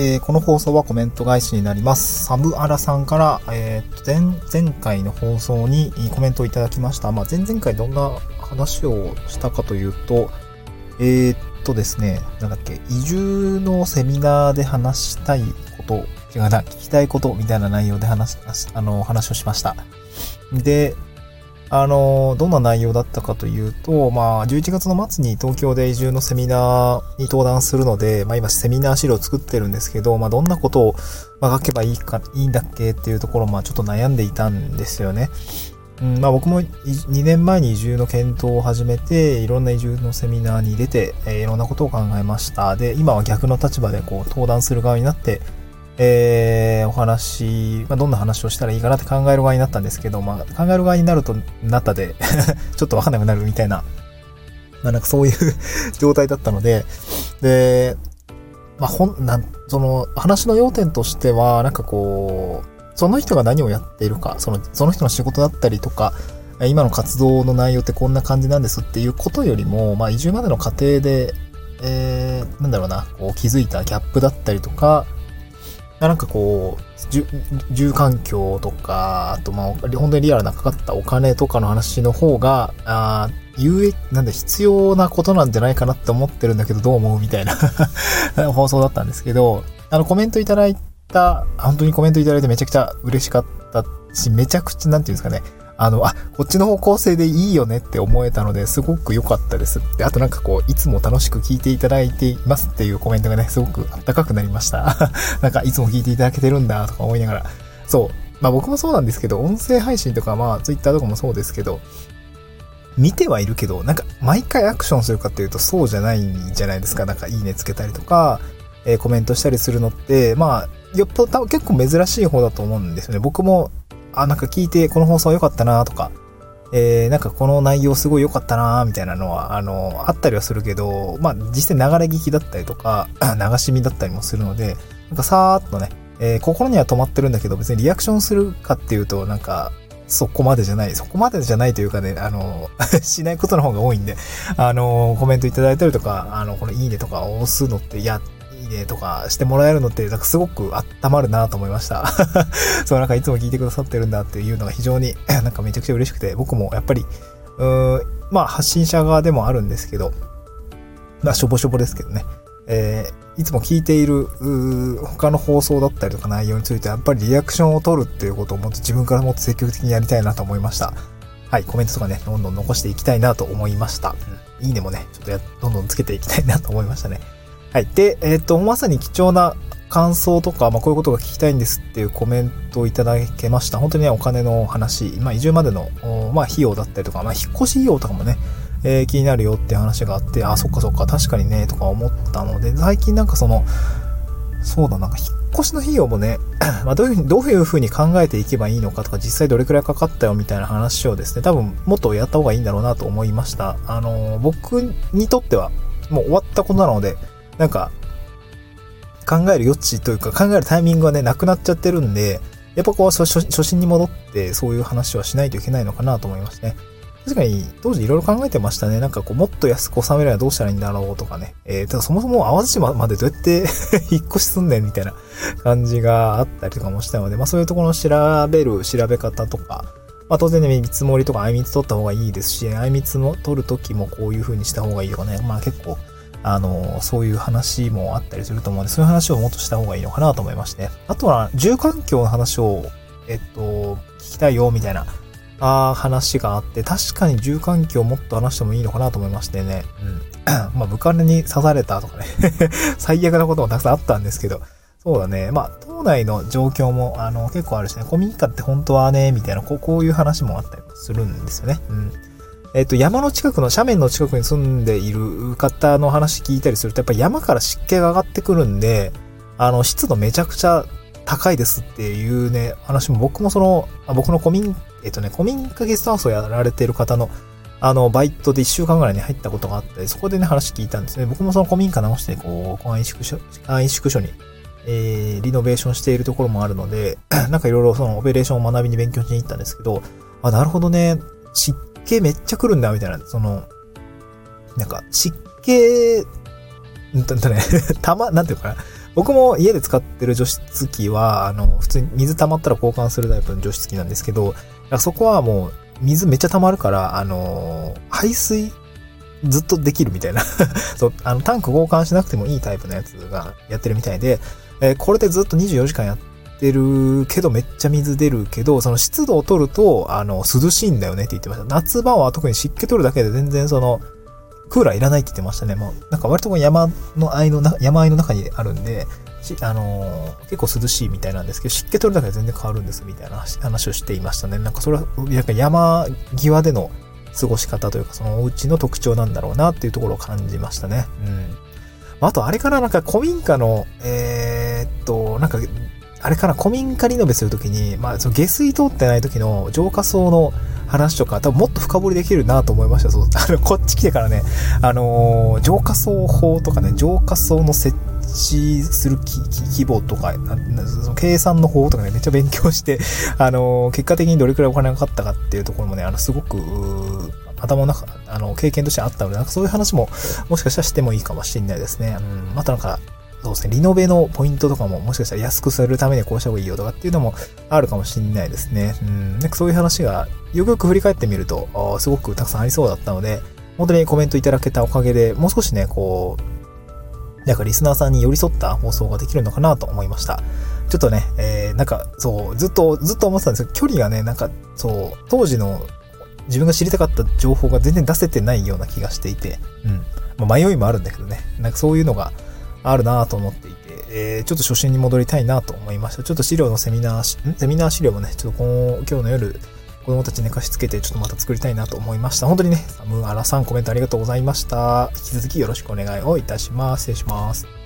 えー、この放送はコメント返しになります。サブアラさんから、えー、前、前回の放送にコメントをいただきました。まあ、前々回どんな話をしたかというと、えー、っとですね、なんだっけ、移住のセミナーで話したいこと、違うな、聞きたいことみたいな内容で話、あの、話をしました。で、あの、どんな内容だったかというと、まあ、11月の末に東京で移住のセミナーに登壇するので、まあ今セミナー資料を作ってるんですけど、まあどんなことをま書けばいいか、いいんだっけっていうところ、まあちょっと悩んでいたんですよね。うん、まあ僕も2年前に移住の検討を始めて、いろんな移住のセミナーに出て、えー、いろんなことを考えました。で、今は逆の立場でこう登壇する側になって、えー、お話、まあ、どんな話をしたらいいかなって考える側になったんですけど、まあ、考える側になると、なったで ちょっとわかんなくなるみたいな、まあ、なんかそういう 状態だったので、で、まあ、ほん、なん、その、話の要点としては、なんかこう、その人が何をやっているか、その、その人の仕事だったりとか、今の活動の内容ってこんな感じなんですっていうことよりも、まあ、移住までの過程で、えー、なんだろうな、こう気づいたギャップだったりとか、なんかこう、住環境とか、あとまあ、本当にリアルなかかったお金とかの話の方が、あ有益、なんだ、必要なことなんじゃないかなって思ってるんだけど、どう思うみたいな 放送だったんですけど、あの、コメントいただいた、本当にコメントいただいてめちゃくちゃ嬉しかったし、めちゃくちゃ、なんていうんですかね、あの、あ、こっちの方向性でいいよねって思えたのですごく良かったですで、あとなんかこう、いつも楽しく聞いていただいていますっていうコメントがね、すごくあったかくなりました。なんかいつも聞いていただけてるんだとか思いながら。そう。まあ僕もそうなんですけど、音声配信とかまあ Twitter とかもそうですけど、見てはいるけど、なんか毎回アクションするかっていうとそうじゃないんじゃないですか。なんかいいねつけたりとか、えー、コメントしたりするのって、まあ、よっぽど結構珍しい方だと思うんですよね。僕もあ、なんか聞いてこの放送良かったなとか、えー、なんかこの内容すごい良かったなみたいなのは、あの、あったりはするけど、まあ実際流れ聞きだったりとか、流し見だったりもするので、なんかさーっとね、えー、心には止まってるんだけど、別にリアクションするかっていうと、なんか、そこまでじゃない、そこまでじゃないというかね、あの、しないことの方が多いんで、あの、コメントいただいたりとか、あの、このいいねとかを押すのって、いや、いねとかしてもらえるのって、なんかすごく温まるなと思いました。そう、なんかいつも聞いてくださってるんだっていうのが非常に なんかめちゃくちゃ嬉しくて、僕もやっぱり、うーん、まあ発信者側でもあるんですけど、まあしょぼしょぼですけどね。えー、いつも聞いている他の放送だったりとか内容についてやっぱりリアクションを取るっていうことをもっと自分からもっと積極的にやりたいなと思いました。はい、コメントとかね、どんどん残していきたいなと思いました。うん、いいねもね、ちょっとや、どんどんつけていきたいなと思いましたね。はい。で、えっ、ー、と、まさに貴重な感想とか、まあ、こういうことが聞きたいんですっていうコメントをいただけました。本当にね、お金の話、まあ、移住までの、まあ、費用だったりとか、まあ、引っ越し費用とかもね、えー、気になるよっていう話があって、あ、そっかそっか、確かにね、とか思ったので、最近なんかその、そうだ、なんか引っ越しの費用もね、まあ、どういうふうに、どういうふうに考えていけばいいのかとか、実際どれくらいかかったよみたいな話をですね、多分もっとやった方がいいんだろうなと思いました。あの、僕にとっては、もう終わったことなので、なんか、考える余地というか考えるタイミングがね、なくなっちゃってるんで、やっぱこう初、初心に戻ってそういう話はしないといけないのかなと思いますね。確かに、当時いろいろ考えてましたね。なんかこう、もっと安く収めるにはどうしたらいいんだろうとかね。えー、ただそもそも淡路島までどうやって 引っ越しすんねんみたいな感じがあったりとかもしたので、まあそういうところの調べる、調べ方とか、まあ当然ね、見積もりとかあいみつ取った方がいいですし、あいみつの取るときもこういう風にした方がいいよね。まあ結構、あの、そういう話もあったりすると思うんで、そういう話をもっとした方がいいのかなと思いまして。あとは、住環境の話を、えっと、聞きたいよ、みたいな、あ話があって、確かに住環境をもっと話してもいいのかなと思いましてね。うん。まあ、部下に刺されたとかね 最悪なこともたくさんあったんですけど、そうだね。まあ、島内の状況も、あの、結構あるしね、古民家って本当はね、みたいな、こうこういう話もあったりするんですよね。うん。えっ、と、山の近くの、斜面の近くに住んでいる方の話聞いたりすると、やっぱ山から湿気が上がってくるんで、あの、湿度めちゃくちゃ高いですっていうね、話も僕もその、僕の古民、えっ、とね、古民家ゲストハウスをやられている方の、あの、バイトで1週間ぐらいに入ったことがあって、そこでね、話聞いたんですね。僕もその古民家直して、こう、簡易宿所、簡易宿所に、えー、リノベーションしているところもあるので、なんかいろいろそのオペレーションを学びに勉強しに行ったんですけど、あ、なるほどね、湿気めっちゃ来るんだ、みたいな、その、なんか、湿気、んとね、たま、なんていうかな、僕も家で使ってる除湿機は、あの、普通に水溜まったら交換するタイプの除湿機なんですけど、そこはもう水めっちゃ溜まるから、あの、排水ずっとできるみたいな。そう、あの、タンク交換しなくてもいいタイプのやつがやってるみたいで、えー、これでずっと24時間やってるけど、めっちゃ水出るけど、その湿度を取ると、あの、涼しいんだよねって言ってました。夏場は特に湿気取るだけで全然その、クーラーいらないって言ってましたね。もう、なんか割と山の愛の、山あいの中にあるんで、あのー、結構涼しいみたいなんですけど、湿気取るだけで全然変わるんですみたいな話をしていましたね。なんかそれは、やっぱ山際での過ごし方というか、そのお家の特徴なんだろうなっていうところを感じましたね。うん。あと、あれからなんか古民家の、えー、っと、なんか、あれから古民家リノベするときに、まあ、その下水通ってない時の浄化層の話とか、多分もっと深掘りできるなと思いました。そう、あの、こっち来てからね、あのー、浄化層法とかね、浄化層の設置する規模とか、その計算の方とかね、めっちゃ勉強して、あのー、結果的にどれくらいお金がかかったかっていうところもね、あの、すごく、頭の中、あの、経験としてあったので、なんかそういう話も、もしかしたらしてもいいかもしれないですね。うん、またなんか、そうですね、リノベのポイントとかももしかしたら安くするためにこうした方がいいよとかっていうのもあるかもしれないですね。うん、なんかそういう話がよくよく振り返ってみると、すごくたくさんありそうだったので、本当にコメントいただけたおかげで、もう少しね、こう、なんかリスナーさんに寄り添った放送ができるのかなと思いました。ちょっとね、えー、なんか、そう、ずっと、ずっと思ってたんですけど、距離がね、なんか、そう、当時の自分が知りたかった情報が全然出せてないような気がしていて、うん。まあ、迷いもあるんだけどね、なんかそういうのがあるなと思っていて、えー、ちょっと初心に戻りたいなと思いました。ちょっと資料のセミナー、セミナー資料もね、ちょっとこの、今日の夜、子供たち寝かしつけて、ちょっとまた作りたいなと思いました。本当にね、サムアラさんコメントありがとうございました。引き続きよろしくお願いをいたします。失礼します。